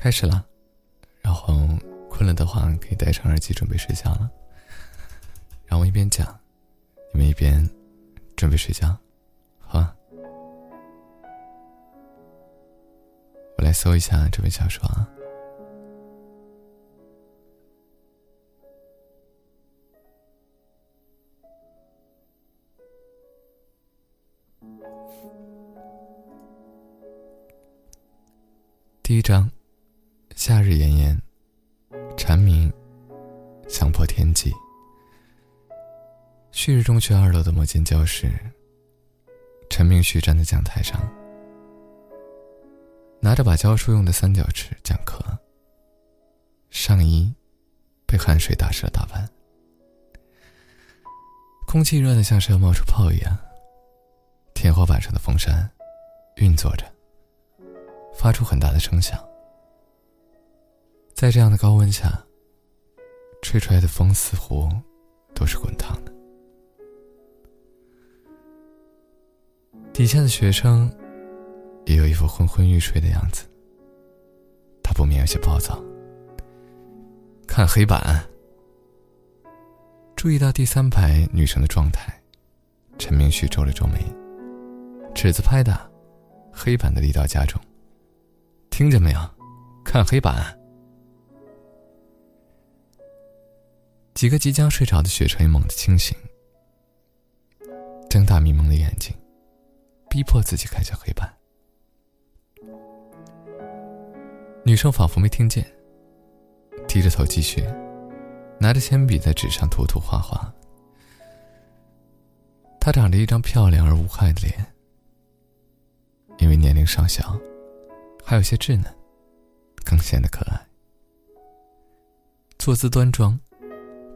开始了，然后困了的话可以戴上耳机准备睡觉了。让我一边讲，你们一边准备睡觉，好吧。我来搜一下这本小说啊。第一章，夏日炎炎，蝉鸣响破天际。旭日中学二楼的某间教室，陈明旭站在讲台上，拿着把教书用的三角尺讲课。上衣被汗水打湿了大半，空气热得像是要冒出泡一样。天花板上的风扇运作着。发出很大的声响，在这样的高温下，吹出来的风似乎都是滚烫的。底下的学生也有一副昏昏欲睡的样子，他不免有些暴躁。看黑板，注意到第三排女生的状态，陈明旭皱了皱眉，尺子拍打，黑板的力道加重。听见没有？看黑板。几个即将睡着的学生猛地清醒，睁大迷蒙的眼睛，逼迫自己看向黑板。女生仿佛没听见，低着头继续拿着铅笔在纸上涂涂画画。她长着一张漂亮而无害的脸，因为年龄尚小。还有些稚嫩，更显得可爱。坐姿端庄，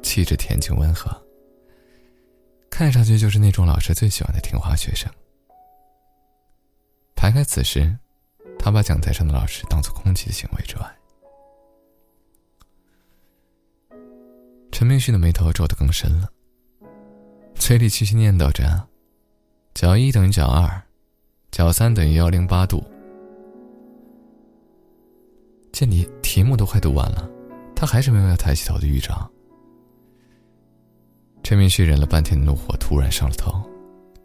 气质恬静温和，看上去就是那种老师最喜欢的听话学生。排开此时，他把讲台上的老师当做空气的行为之外，陈明旭的眉头皱得更深了，嘴里继续念叨着：“角一等于角二，角三等于幺零八度。”见你题目都快读完了，他还是没有要抬起头的预兆。陈明旭忍了半天的怒火突然上了头，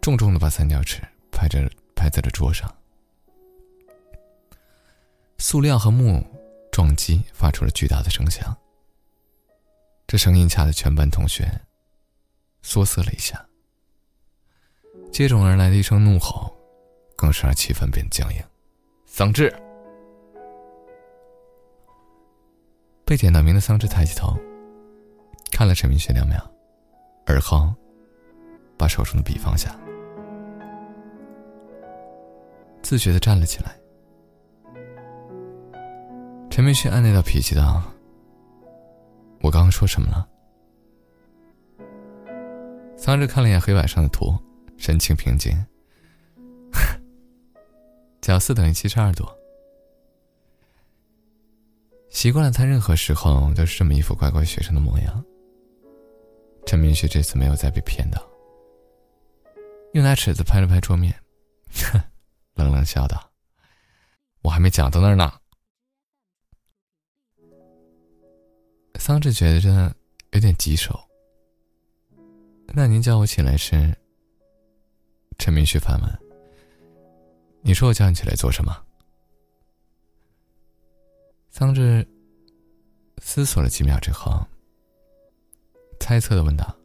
重重的把三角尺拍着拍在了桌上。塑料和木撞击发出了巨大的声响。这声音吓得全班同学缩瑟了一下。接踵而来的一声怒吼，更是让气氛变得僵硬。桑稚。被点到名的桑稚抬起头，看了陈明旭两秒，而后把手中的笔放下，自觉的站了起来。陈明旭按捺到脾气道：“我刚刚说什么了？”桑稚看了眼黑板上的图，神情平静：“ 角四等于七十二度。”习惯了他任何时候都是这么一副乖乖学生的模样。陈明旭这次没有再被骗到，又拿尺子拍了拍桌面，哼冷冷笑道：“我还没讲到那儿呢。”桑稚觉得这有点棘手。那您叫我起来时，陈明旭反问：“你说我叫你起来做什么？”桑稚思索了几秒之后，猜测的问道：“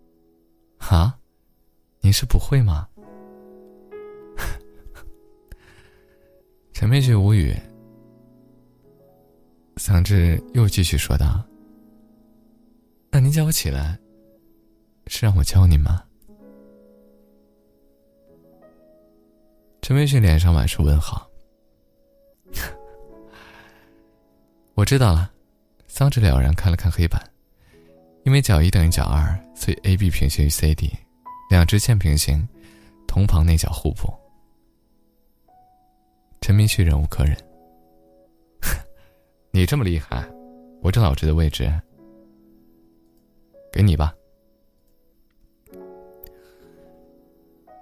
啊，你是不会吗？” 陈明旭无语。桑稚又继续说道：“那您叫我起来，是让我教您吗？”陈明旭脸上满是问号。我知道了，桑稚了然看了看黑板，因为角一等于角二，所以 A B 平行于 C D，两直线平行，同旁内角互补。陈明旭忍无可忍，你这么厉害，我这老师的位置给你吧。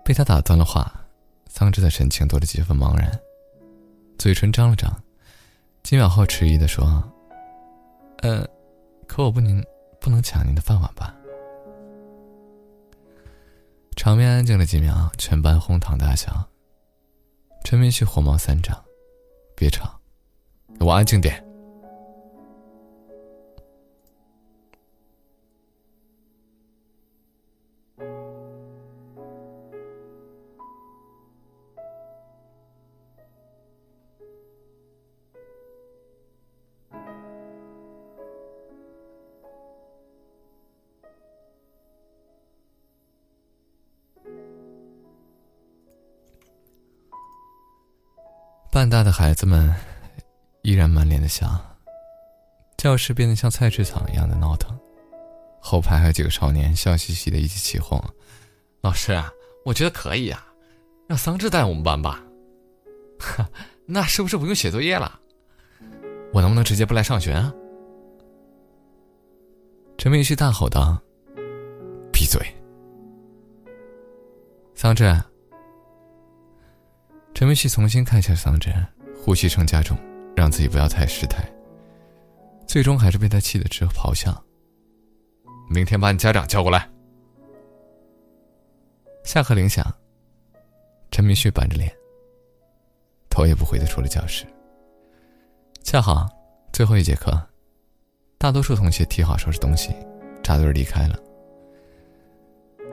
被他打断了话，桑稚的神情多了几分茫然，嘴唇张了张。几秒后迟疑的说：“呃，可我不能不能抢您的饭碗吧？”场面安静了几秒，全班哄堂大笑。陈明旭火冒三丈：“别吵，给我安静点！”半大的孩子们依然满脸的笑，教室变得像菜市场一样的闹腾。后排还有几个少年笑嘻嘻的一起起哄：“老师，我觉得可以啊，让桑稚带我们班吧。那是不是不用写作业了？我能不能直接不来上学啊？”陈明旭大吼道：“闭嘴！”桑稚。陈明旭重新看向桑稚，呼吸声加重，让自己不要太失态。最终还是被他气得直咆哮：“明天把你家长叫过来！”下课铃响，陈明旭板着脸，头也不回的出了教室。恰好最后一节课，大多数同学提好收拾东西，扎堆离开了。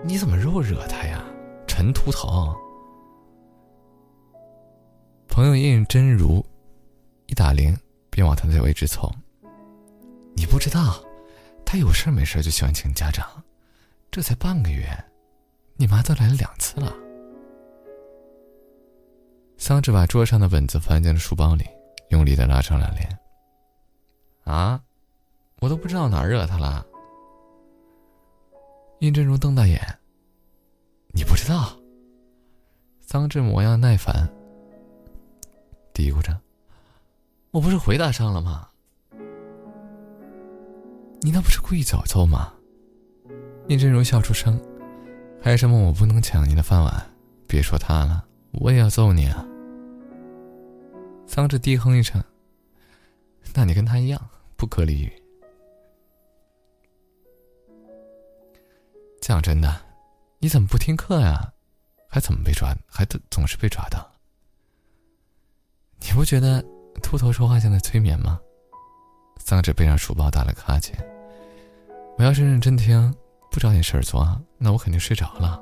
你怎么又惹他呀，陈秃头？朋友应真如一打铃，便往他的位置凑。你不知道，他有事没事就喜欢请家长。这才半个月，你妈都来了两次了。桑稚把桌上的本子翻进了书包里，用力的拉长了脸。啊，我都不知道哪儿惹他了。应真如瞪大眼。你不知道？桑稚模样耐烦。嘀咕着：“我不是回答上了吗？你那不是故意找揍吗？”宁真如笑出声：“还什么我不能抢你的饭碗？别说他了，我也要揍你啊！”桑稚低哼一声：“那你跟他一样，不可理喻。”讲真的，你怎么不听课呀？还怎么被抓？还总是被抓到？你不觉得秃头说话像在催眠吗？桑稚背上书包打了个哈欠。我要是认真听，不找点事儿做，那我肯定睡着了。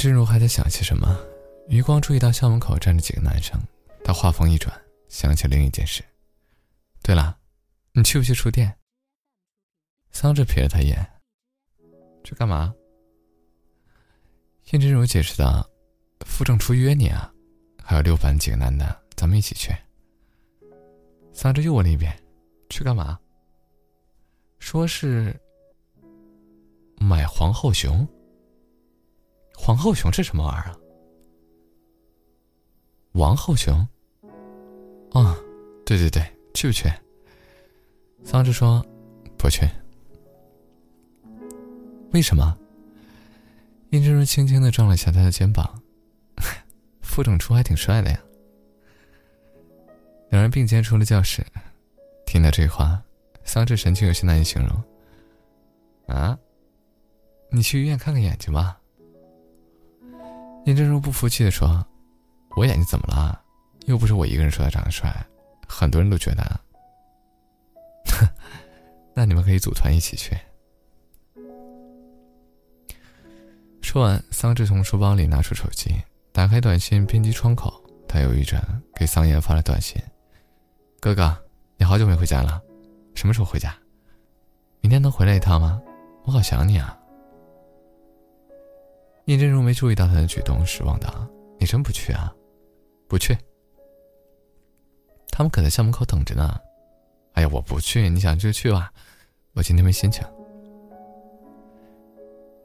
真如还在想些什么，余光注意到校门口站着几个男生，他话锋一转，想起另一件事。对了，你去不去书店？桑稚瞥了他一眼，去干嘛？燕真如解释道：“傅正初约你啊，还有六班几个男的，咱们一起去。”桑稚又问了一遍：“去干嘛？”说是买皇后熊。皇后熊是什么玩意儿啊？王后熊。啊，对对对，去不去？桑稚说：“不去。”为什么？殷真如轻轻的撞了一下他的肩膀。副整初还挺帅的呀。两人并肩出了教室。听到这话，桑稚神情有些难以形容。啊，你去医院看看眼睛吧。殷真如不服气的说：“我眼睛怎么了？又不是我一个人说他长得帅，很多人都觉得。那你们可以组团一起去。”说完，桑稚从书包里拿出手机，打开短信编辑窗口，他犹豫着给桑岩发了短信：“哥哥，你好久没回家了，什么时候回家？明天能回来一趟吗？我好想你啊。”聂真如没注意到他的举动，失望道：“你真不去啊？不去。”他们可在校门口等着呢。哎呀，我不去，你想去就去吧，我今天没心情。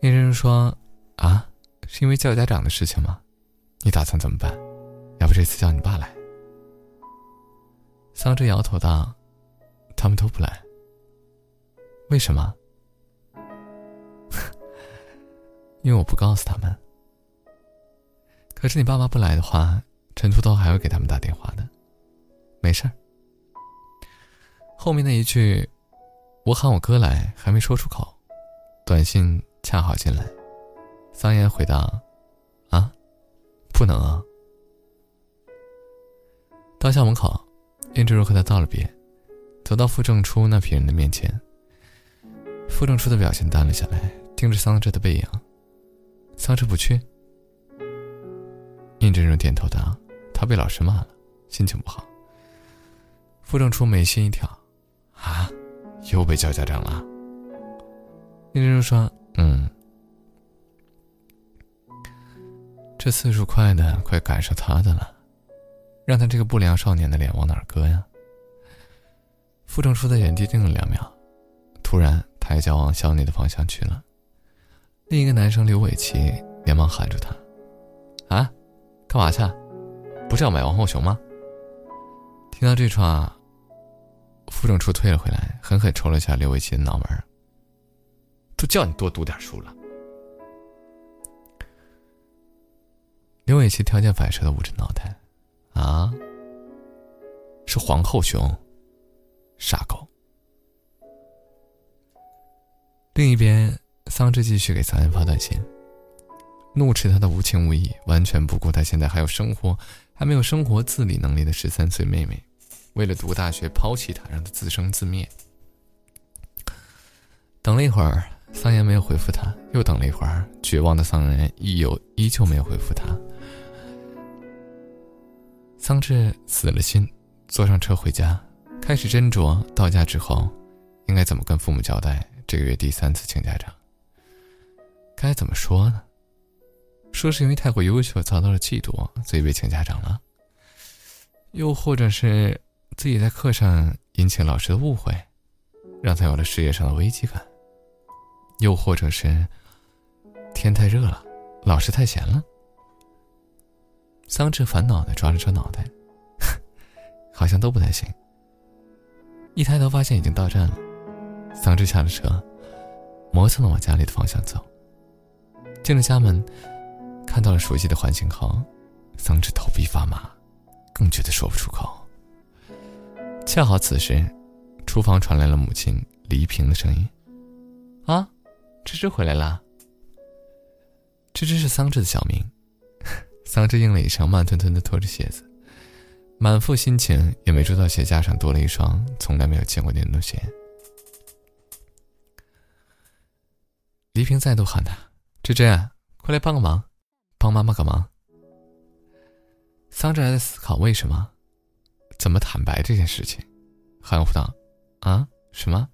叶真说：“啊，是因为叫家长的事情吗？你打算怎么办？要不这次叫你爸来？”桑稚摇头道：“他们都不来。为什么？因为我不告诉他们。可是你爸妈不来的话，陈秃头还会给他们打电话的。没事儿。后面那一句‘我喊我哥来’还没说出口，短信。”恰好进来，桑岩回答：“啊，不能啊。”到校门口，殷志如和他道了别，走到傅正初那批人的面前。傅正初的表情淡了下来，盯着桑稚的背影。桑稚不去。殷志如点头答：“他被老师骂了，心情不好。”傅正初眉心一跳：“啊，又被叫家长了？”殷志如说。嗯，这次数快的快赶上他的了，让他这个不良少年的脸往哪搁呀？傅正初在原地定了两秒，突然抬脚往校内的方向去了。另一个男生刘伟奇连忙喊住他：“啊，干嘛去？不是要买王后熊吗？”听到这句话，傅正初退了回来，狠狠抽了一下刘伟奇的脑门。都叫你多读点书了。刘伟奇条件反射的捂着脑袋，啊，是皇后熊，傻狗。另一边，桑稚继续给桑岩发短信，怒斥他的无情无义，完全不顾他现在还有生活，还没有生活自理能力的十三岁妹妹，为了读大学抛弃他，让他自生自灭。等了一会儿。桑岩没有回复他，又等了一会儿，绝望的桑岩依有依旧没有回复他。桑稚死了心，坐上车回家，开始斟酌到家之后应该怎么跟父母交代这个月第三次请家长。该怎么说呢？说是因为太过优秀遭到了嫉妒，所以被请家长了；又或者是自己在课上引起老师的误会，让他有了事业上的危机感。又或者是天太热了，老师太闲了。桑稚烦恼的抓了抓脑袋，好像都不太行。一抬头发现已经到站了，桑稚下了车，磨蹭的往家里的方向走。进了家门，看到了熟悉的环形后，桑稚头皮发麻，更觉得说不出口。恰好此时，厨房传来了母亲黎萍的声音：“啊。”芝芝回来啦。芝芝是桑稚的小名，桑稚应了一声，慢吞吞的拖着鞋子，满腹心情也没注意到鞋架上多了一双从来没有见过的运动鞋。黎平再度喊他：“芝芝，快来帮个忙，帮妈妈个忙。”桑稚还在思考为什么，怎么坦白这件事情，含糊道：“啊，什么？”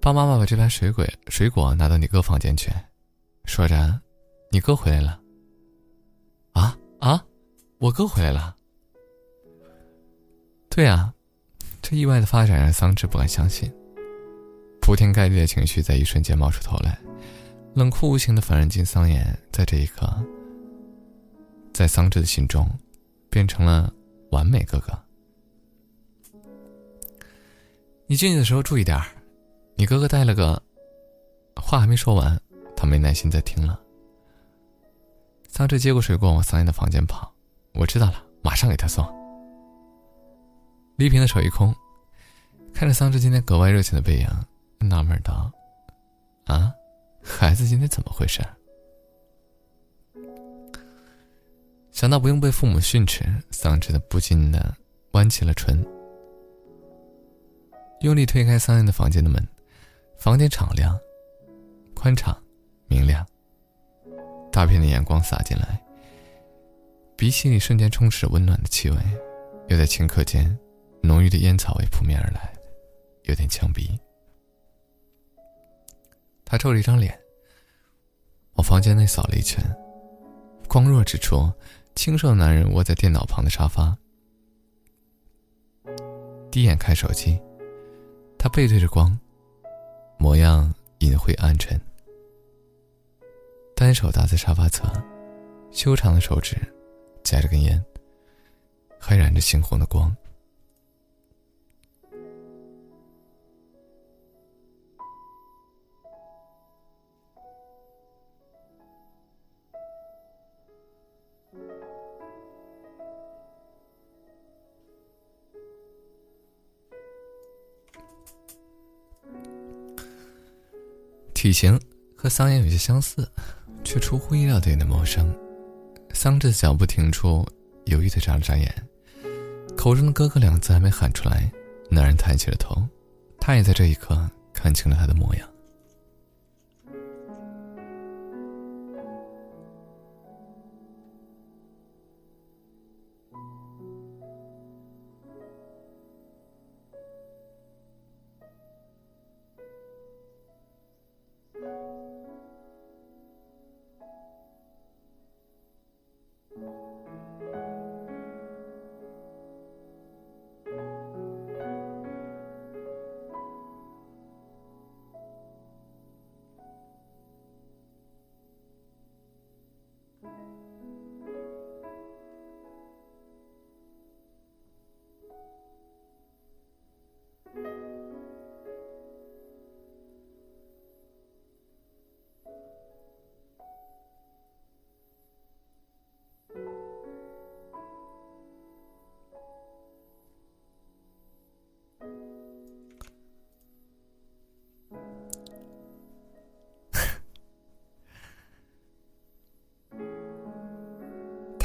帮妈妈把这盘水果水果拿到你哥房间去，说着，你哥回来了。啊啊，我哥回来了。对啊，这意外的发展让桑稚不敢相信。铺天盖地的情绪在一瞬间冒出头来，冷酷无情的反人进桑眼，在这一刻，在桑稚的心中，变成了完美哥哥。你进去的时候注意点儿。你哥哥带了个，话还没说完，他没耐心再听了。桑稚接过水果往桑延的房间跑，我知道了，马上给他送。黎平的手一空，看着桑稚今天格外热情的背影，纳闷道：“啊，孩子今天怎么回事？”想到不用被父母训斥，桑稚的不禁的弯起了唇，用力推开桑岩的房间的门。房间敞亮、宽敞、明亮。大片的阳光洒进来，鼻息里瞬间充斥温暖的气味，又在顷刻间，浓郁的烟草味扑面而来，有点呛鼻。他皱着一张脸，往房间内扫了一圈，光弱之处，清瘦的男人窝在电脑旁的沙发，低眼看手机，他背对着光，模样隐晦暗沉，单手搭在沙发侧，修长的手指夹着根烟，还染着猩红的光。体型和桑延有些相似，却出乎意料的有点陌生。桑稚的脚步停住，犹豫的眨了眨眼，口中的“哥哥”两字还没喊出来，男人抬起了头，他也在这一刻看清了他的模样。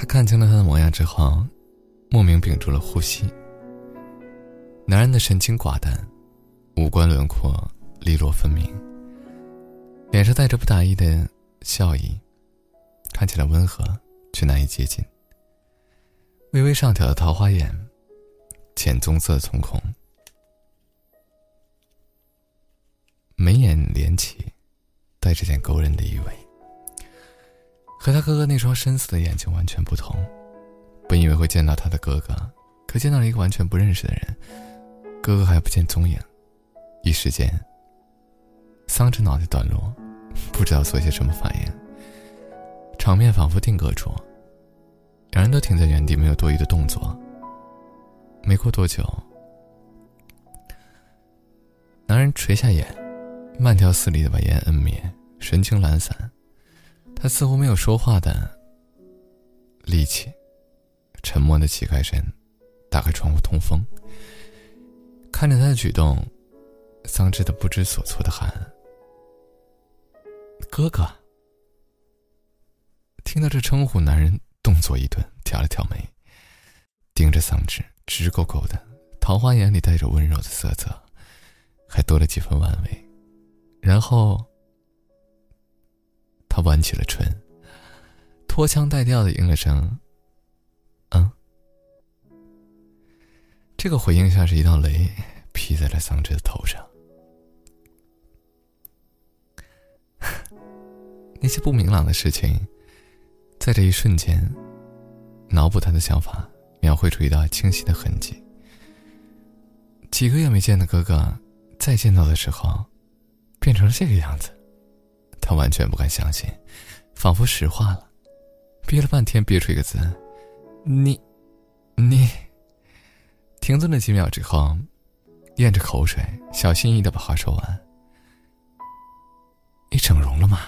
看清了他的模样之后，莫名屏住了呼吸。男人的神情寡淡，五官轮廓利落分明，脸上带着不打意的笑意，看起来温和却难以接近。微微上挑的桃花眼，浅棕色的瞳孔，眉眼连起，带着点勾人的意味。和他哥哥那双深邃的眼睛完全不同。本以为会见到他的哥哥，可见到了一个完全不认识的人，哥哥还不见踪影。一时间，桑稚脑袋短路，不知道做些什么反应。场面仿佛定格住，两人都停在原地，没有多余的动作。没过多久，男人垂下眼，慢条斯理的把烟摁灭，神情懒散。他似乎没有说话的力气，沉默的起开身，打开窗户通风。看着他的举动，桑稚的不知所措的喊：“哥哥。”听到这称呼，男人动作一顿，挑了挑眉，盯着桑稚，直勾勾的，桃花眼里带着温柔的色泽，还多了几分玩味。然后。他弯起了唇，拖腔带调的应了声：“嗯。”这个回应像是一道雷劈在了桑稚的头上。那些不明朗的事情，在这一瞬间，脑补他的想法，描绘出一道清晰的痕迹。几个月没见的哥哥，再见到的时候，变成了这个样子。他完全不敢相信，仿佛石化了，憋了半天，憋出一个字：“你，你。”停顿了几秒之后，咽着口水，小心翼翼的把话说完：“你整容了吗？”